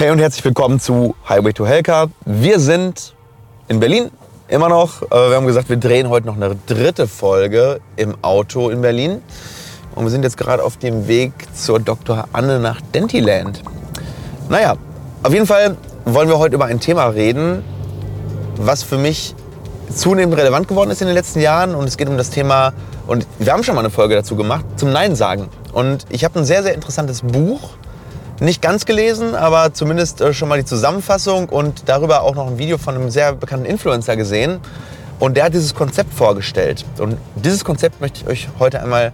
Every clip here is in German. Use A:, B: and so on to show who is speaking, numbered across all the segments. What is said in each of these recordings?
A: Hey und herzlich willkommen zu Highway to Hellcar. Wir sind in Berlin immer noch. Äh, Wir haben gesagt, wir drehen heute noch eine dritte Folge im Auto in Berlin. Und wir sind jetzt gerade auf dem Weg zur Dr. Anne nach Dentiland. Naja, auf jeden Fall wollen wir heute über ein Thema reden, was für mich zunehmend relevant geworden ist in den letzten Jahren. Und es geht um das Thema, und wir haben schon mal eine Folge dazu gemacht, zum Nein sagen. Und ich habe ein sehr, sehr interessantes Buch, nicht ganz gelesen, aber zumindest äh, schon mal die Zusammenfassung und darüber auch noch ein Video von einem sehr bekannten Influencer gesehen. Und der hat dieses Konzept vorgestellt. Und dieses Konzept möchte ich euch heute einmal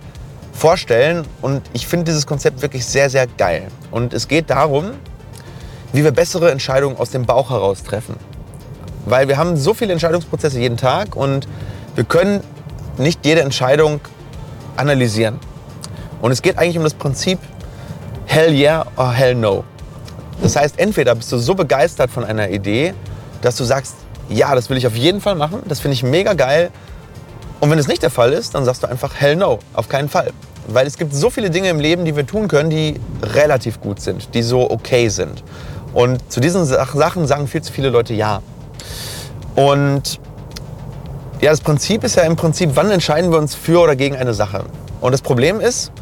A: vorstellen. Und ich finde dieses Konzept wirklich sehr, sehr geil. Und es geht darum, wie wir bessere Entscheidungen aus dem Bauch heraus treffen. Weil wir haben so viele Entscheidungsprozesse jeden Tag und wir können nicht jede Entscheidung analysieren. Und es geht eigentlich um das Prinzip Hell yeah or Hell no. Das heißt, entweder bist du so begeistert von einer Idee, dass du sagst, ja, das will ich auf jeden Fall machen, das finde ich mega geil. Und wenn es nicht der Fall ist, dann sagst du einfach Hell no, auf keinen Fall. Weil es gibt so viele Dinge im Leben, die wir tun können, die relativ gut sind, die so okay sind. Und zu diesen Sach- Sachen sagen viel zu viele Leute ja. Und ja, das Prinzip ist ja im Prinzip, wann entscheiden wir uns für oder gegen eine Sache. Und das Problem ist,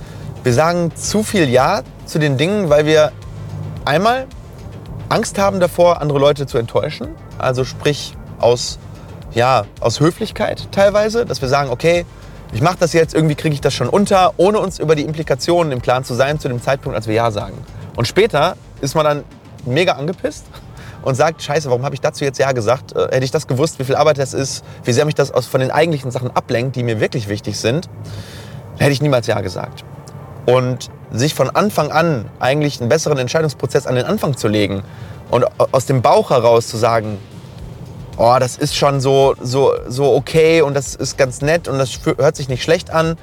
A: wir sagen zu viel Ja zu den Dingen, weil wir einmal Angst haben davor, andere Leute zu enttäuschen. Also sprich aus, ja, aus Höflichkeit teilweise, dass wir sagen, okay, ich mache das jetzt, irgendwie kriege ich das schon unter, ohne uns über die Implikationen im Klaren zu sein zu dem Zeitpunkt, als wir Ja sagen. Und später ist man dann mega angepisst und sagt, scheiße, warum habe ich dazu jetzt Ja gesagt? Äh, hätte ich das gewusst, wie viel Arbeit das ist, wie sehr mich das aus, von den eigentlichen Sachen ablenkt, die mir wirklich wichtig sind, hätte ich niemals Ja gesagt. Und sich von Anfang an eigentlich einen besseren Entscheidungsprozess an den Anfang zu legen und aus dem Bauch heraus zu sagen, oh, das ist schon so, so, so okay und das ist ganz nett und das hört sich nicht schlecht an,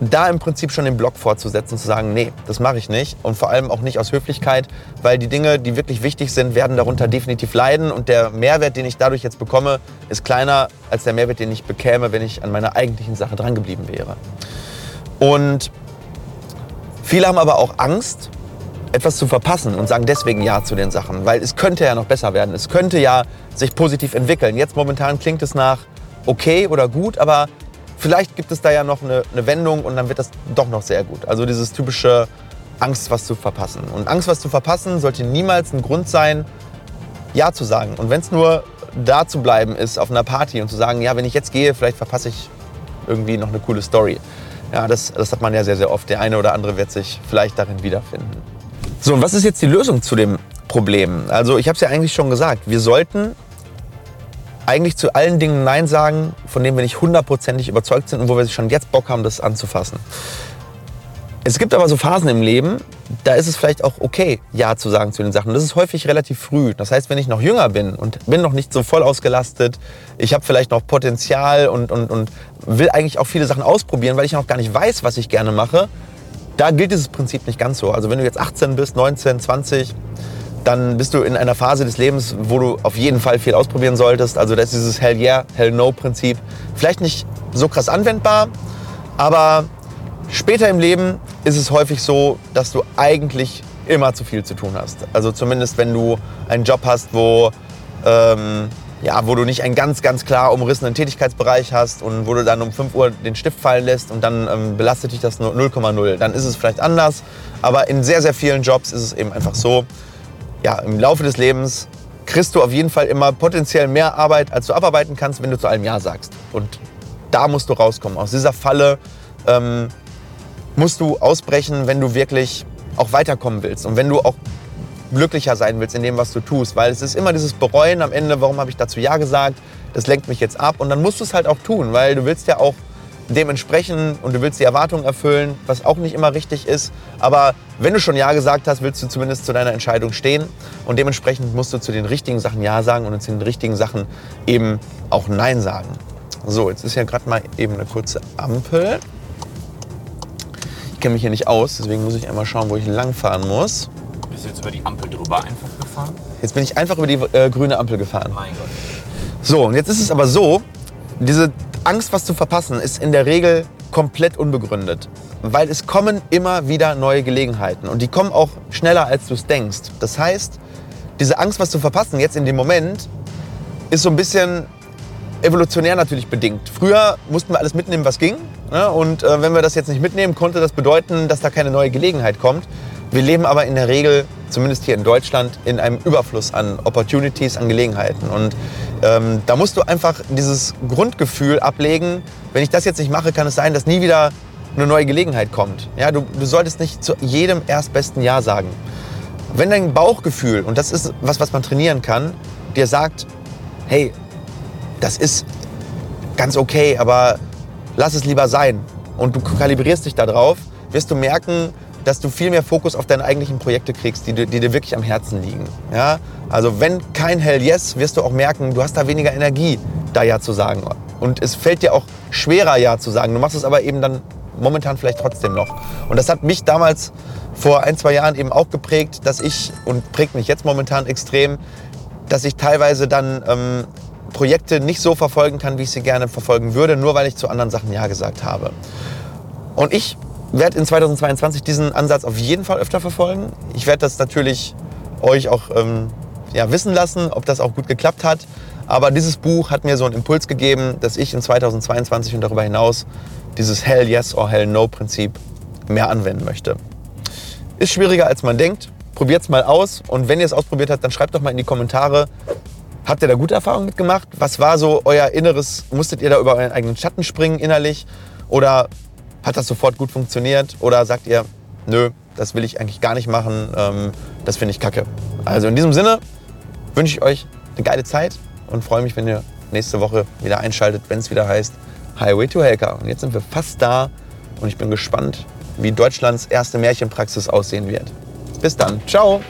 A: da im Prinzip schon den Block fortzusetzen und zu sagen, nee, das mache ich nicht und vor allem auch nicht aus Höflichkeit, weil die Dinge, die wirklich wichtig sind, werden darunter definitiv leiden und der Mehrwert, den ich dadurch jetzt bekomme, ist kleiner als der Mehrwert, den ich bekäme, wenn ich an meiner eigentlichen Sache drangeblieben wäre. Und Viele haben aber auch Angst, etwas zu verpassen und sagen deswegen Ja zu den Sachen, weil es könnte ja noch besser werden. Es könnte ja sich positiv entwickeln. Jetzt momentan klingt es nach okay oder gut, aber vielleicht gibt es da ja noch eine, eine Wendung und dann wird das doch noch sehr gut. Also dieses typische Angst, was zu verpassen. Und Angst, was zu verpassen, sollte niemals ein Grund sein, Ja zu sagen. Und wenn es nur da zu bleiben ist auf einer Party und zu sagen, ja, wenn ich jetzt gehe, vielleicht verpasse ich irgendwie noch eine coole Story. Ja, das, das hat man ja sehr, sehr oft. Der eine oder andere wird sich vielleicht darin wiederfinden. So, und was ist jetzt die Lösung zu dem Problem? Also, ich habe es ja eigentlich schon gesagt. Wir sollten eigentlich zu allen Dingen Nein sagen, von denen wir nicht hundertprozentig überzeugt sind und wo wir schon jetzt Bock haben, das anzufassen. Es gibt aber so Phasen im Leben, da ist es vielleicht auch okay, Ja zu sagen zu den Sachen. Das ist häufig relativ früh. Das heißt, wenn ich noch jünger bin und bin noch nicht so voll ausgelastet, ich habe vielleicht noch Potenzial und, und, und will eigentlich auch viele Sachen ausprobieren, weil ich noch gar nicht weiß, was ich gerne mache, da gilt dieses Prinzip nicht ganz so. Also wenn du jetzt 18 bist, 19, 20, dann bist du in einer Phase des Lebens, wo du auf jeden Fall viel ausprobieren solltest. Also das ist dieses Hell yeah, Hell no Prinzip. Vielleicht nicht so krass anwendbar, aber später im Leben ist es häufig so, dass du eigentlich immer zu viel zu tun hast. Also zumindest wenn du einen Job hast, wo, ähm, ja, wo du nicht einen ganz, ganz klar umrissenen Tätigkeitsbereich hast und wo du dann um 5 Uhr den Stift fallen lässt und dann ähm, belastet dich das nur 0,0. Dann ist es vielleicht anders. Aber in sehr, sehr vielen Jobs ist es eben einfach so, ja, im Laufe des Lebens kriegst du auf jeden Fall immer potenziell mehr Arbeit, als du abarbeiten kannst, wenn du zu allem Ja sagst. Und da musst du rauskommen. Aus dieser Falle ähm, musst du ausbrechen, wenn du wirklich auch weiterkommen willst und wenn du auch glücklicher sein willst in dem, was du tust. Weil es ist immer dieses Bereuen am Ende, warum habe ich dazu Ja gesagt, das lenkt mich jetzt ab. Und dann musst du es halt auch tun, weil du willst ja auch dementsprechend und du willst die Erwartungen erfüllen, was auch nicht immer richtig ist. Aber wenn du schon Ja gesagt hast, willst du zumindest zu deiner Entscheidung stehen. Und dementsprechend musst du zu den richtigen Sachen Ja sagen und zu den richtigen Sachen eben auch Nein sagen. So, jetzt ist ja gerade mal eben eine kurze Ampel. Ich kenne mich hier nicht aus, deswegen muss ich einmal schauen, wo ich langfahren muss.
B: Bist du jetzt über die Ampel drüber einfach gefahren?
A: Jetzt bin ich einfach über die äh, grüne Ampel gefahren.
B: Mein Gott.
A: So, und jetzt ist es aber so, diese Angst, was zu verpassen, ist in der Regel komplett unbegründet. Weil es kommen immer wieder neue Gelegenheiten und die kommen auch schneller, als du es denkst. Das heißt, diese Angst, was zu verpassen, jetzt in dem Moment, ist so ein bisschen evolutionär natürlich bedingt. Früher mussten wir alles mitnehmen, was ging. Ne? Und äh, wenn wir das jetzt nicht mitnehmen, konnte das bedeuten, dass da keine neue Gelegenheit kommt. Wir leben aber in der Regel, zumindest hier in Deutschland, in einem Überfluss an Opportunities, an Gelegenheiten. Und ähm, da musst du einfach dieses Grundgefühl ablegen, wenn ich das jetzt nicht mache, kann es sein, dass nie wieder eine neue Gelegenheit kommt. Ja, du, du solltest nicht zu jedem erstbesten Ja sagen. Wenn dein Bauchgefühl, und das ist was, was man trainieren kann, dir sagt, hey, das ist ganz okay, aber lass es lieber sein. Und du kalibrierst dich darauf, wirst du merken, dass du viel mehr Fokus auf deine eigentlichen Projekte kriegst, die, die dir wirklich am Herzen liegen. Ja? Also wenn kein Hell Yes, wirst du auch merken, du hast da weniger Energie, da Ja zu sagen. Und es fällt dir auch schwerer, Ja zu sagen. Du machst es aber eben dann momentan vielleicht trotzdem noch. Und das hat mich damals vor ein, zwei Jahren eben auch geprägt, dass ich, und prägt mich jetzt momentan extrem, dass ich teilweise dann ähm, Projekte nicht so verfolgen kann, wie ich sie gerne verfolgen würde, nur weil ich zu anderen Sachen Ja gesagt habe. Und ich werde in 2022 diesen Ansatz auf jeden Fall öfter verfolgen. Ich werde das natürlich euch auch ähm, ja, wissen lassen, ob das auch gut geklappt hat. Aber dieses Buch hat mir so einen Impuls gegeben, dass ich in 2022 und darüber hinaus dieses Hell Yes or Hell No Prinzip mehr anwenden möchte. Ist schwieriger als man denkt. Probiert es mal aus und wenn ihr es ausprobiert habt, dann schreibt doch mal in die Kommentare, Habt ihr da gute Erfahrungen mitgemacht? Was war so euer Inneres? Musstet ihr da über euren eigenen Schatten springen innerlich? Oder hat das sofort gut funktioniert? Oder sagt ihr, nö, das will ich eigentlich gar nicht machen, ähm, das finde ich kacke. Also in diesem Sinne wünsche ich euch eine geile Zeit und freue mich, wenn ihr nächste Woche wieder einschaltet, wenn es wieder heißt Highway to Helka. Und jetzt sind wir fast da und ich bin gespannt, wie Deutschlands erste Märchenpraxis aussehen wird. Bis dann. Ciao.